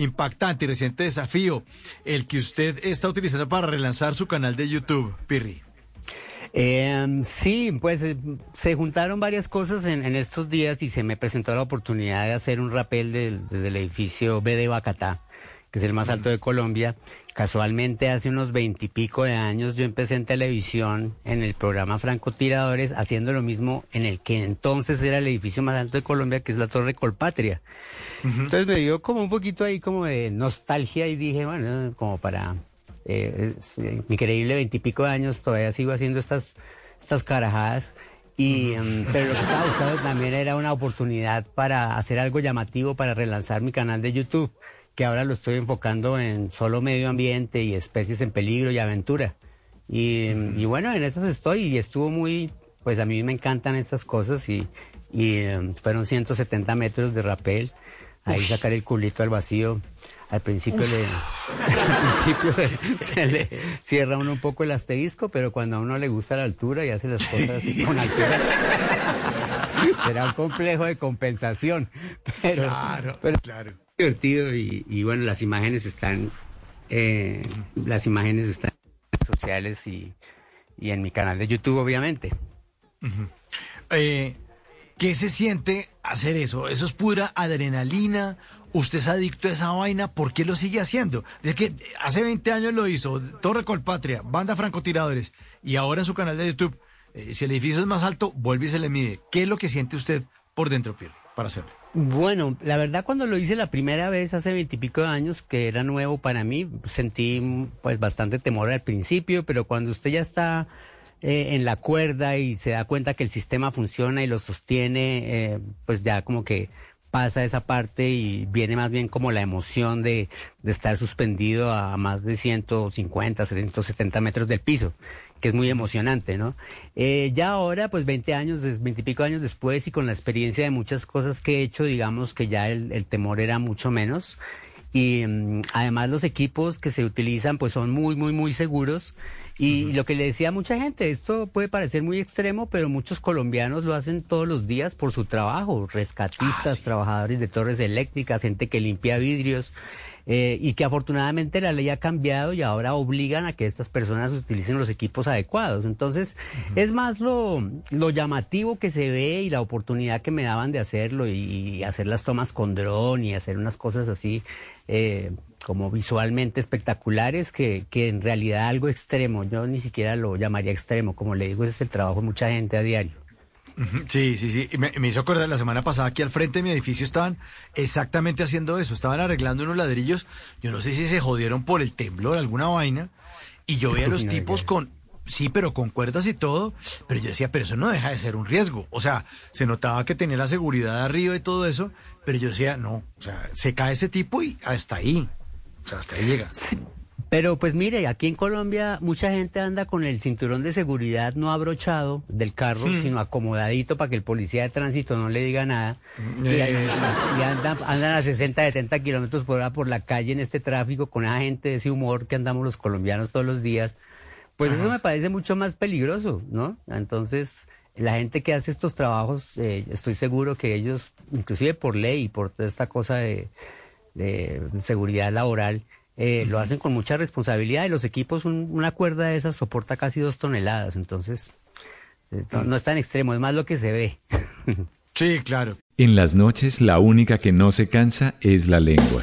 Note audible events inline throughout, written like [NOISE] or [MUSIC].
impactante y reciente desafío el que usted está utilizando para relanzar su canal de YouTube, Pirri. Eh, sí, pues eh, se juntaron varias cosas en, estos días y se me presentó la oportunidad de hacer un rappel desde el edificio B de Bacatá, que es el más alto de Colombia. Casualmente hace unos veintipico de años yo empecé en televisión en el programa Francotiradores haciendo lo mismo en el que entonces era el edificio más alto de Colombia, que es la Torre Colpatria. Entonces me dio como un poquito ahí como de nostalgia y dije, bueno, como para eh, increíble veintipico de años, todavía sigo haciendo estas, estas carajadas. Y, em, pero lo que estaba buscando también era una oportunidad para hacer algo llamativo para relanzar mi canal de YouTube, que ahora lo estoy enfocando en solo medio ambiente y especies en peligro y aventura. Y, bueno, en esas estoy y estuvo muy, pues a mí me encantan estas cosas y, y em, fueron 170 metros de rapel, ahí sacar el culito al vacío. Al principio, le, al principio [LAUGHS] se le cierra uno un poco el asterisco, pero cuando a uno le gusta la altura y hace las cosas con altura, [LAUGHS] será un complejo de compensación. Pero, claro, pero claro. Divertido y, bueno, las imágenes están, eh, las imágenes están en redes sociales y, y, en mi canal de YouTube, obviamente. eh, ¿Qué se siente hacer eso? ¿Eso es pura adrenalina? ¿Usted es adicto a esa vaina? ¿Por qué lo sigue haciendo? Es que hace 20 años lo hizo, Torre Colpatria, Banda Francotiradores, y ahora en su canal de YouTube, eh, si el edificio es más alto, vuelve y se le mide. ¿Qué es lo que siente usted por dentro, Pierre, para hacerlo? Bueno, la verdad cuando lo hice la primera vez hace veintipico de años, que era nuevo para mí, sentí pues bastante temor al principio, pero cuando usted ya está eh, en la cuerda y se da cuenta que el sistema funciona y lo sostiene, eh, pues ya como que pasa esa parte y viene más bien como la emoción de, estar suspendido a más de 150, 170 metros del piso que es muy emocionante, ¿no? Eh, ya ahora, pues 20 años, 20 y pico años después y con la experiencia de muchas cosas que he hecho, digamos que ya el, el temor era mucho menos. Y mm, además los equipos que se utilizan pues son muy, muy, muy seguros y lo que le decía a mucha gente, esto puede parecer muy extremo, pero muchos colombianos lo hacen todos los días por su trabajo, rescatistas, ah, trabajadores de torres eléctricas, gente que limpia vidrios. Eh, y que afortunadamente la ley ha cambiado y ahora obligan a que estas personas utilicen los equipos adecuados. Entonces, es más lo, lo llamativo que se ve y la oportunidad que me daban de hacerlo y, hacer las tomas con dron y hacer unas cosas así eh, como visualmente espectaculares que, que en realidad algo extremo. Yo ni siquiera lo llamaría extremo, como le digo, ese es el trabajo de mucha gente a diario. Sí, sí, sí. Me, me, hizo acordar la semana pasada aquí al frente de mi edificio estaban exactamente haciendo eso. Estaban arreglando unos ladrillos. Yo no sé si se jodieron por el temblor, alguna vaina. Y yo veía a los tipos con, sí, pero con cuerdas y todo. Pero yo decía, pero eso no deja de ser un riesgo. O sea, se notaba que tenía la seguridad arriba y todo eso. Pero yo decía, no, o sea, se cae ese tipo y hasta ahí. O sea, hasta ahí llega. Pero pues mire, aquí en Colombia mucha gente anda con el cinturón de seguridad no abrochado del carro, hmm. sino acomodadito para que el policía de tránsito no le diga nada. y, andan, andan, a 60, 70 kilómetros por hora por la calle en este tráfico con esa gente de ese humor que andamos los colombianos todos los días. Pues eso me parece mucho más peligroso, ¿no? Entonces, la gente que hace estos trabajos, eh, estoy seguro que ellos, inclusive por ley, por toda esta cosa de, de seguridad laboral, eh, lo hacen con mucha responsabilidad y los equipos, una cuerda de esas soporta casi dos toneladas, entonces eh, no, es tan extremo, es más lo que se ve. [LAUGHS] Sí, claro. En las noches la única que no se cansa es la lengua.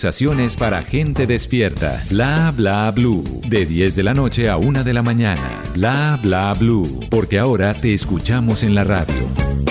Para gente despierta. Bla bla blue. De 10 de la noche a 1 de la mañana. Bla bla blue. Porque ahora te escuchamos en la radio.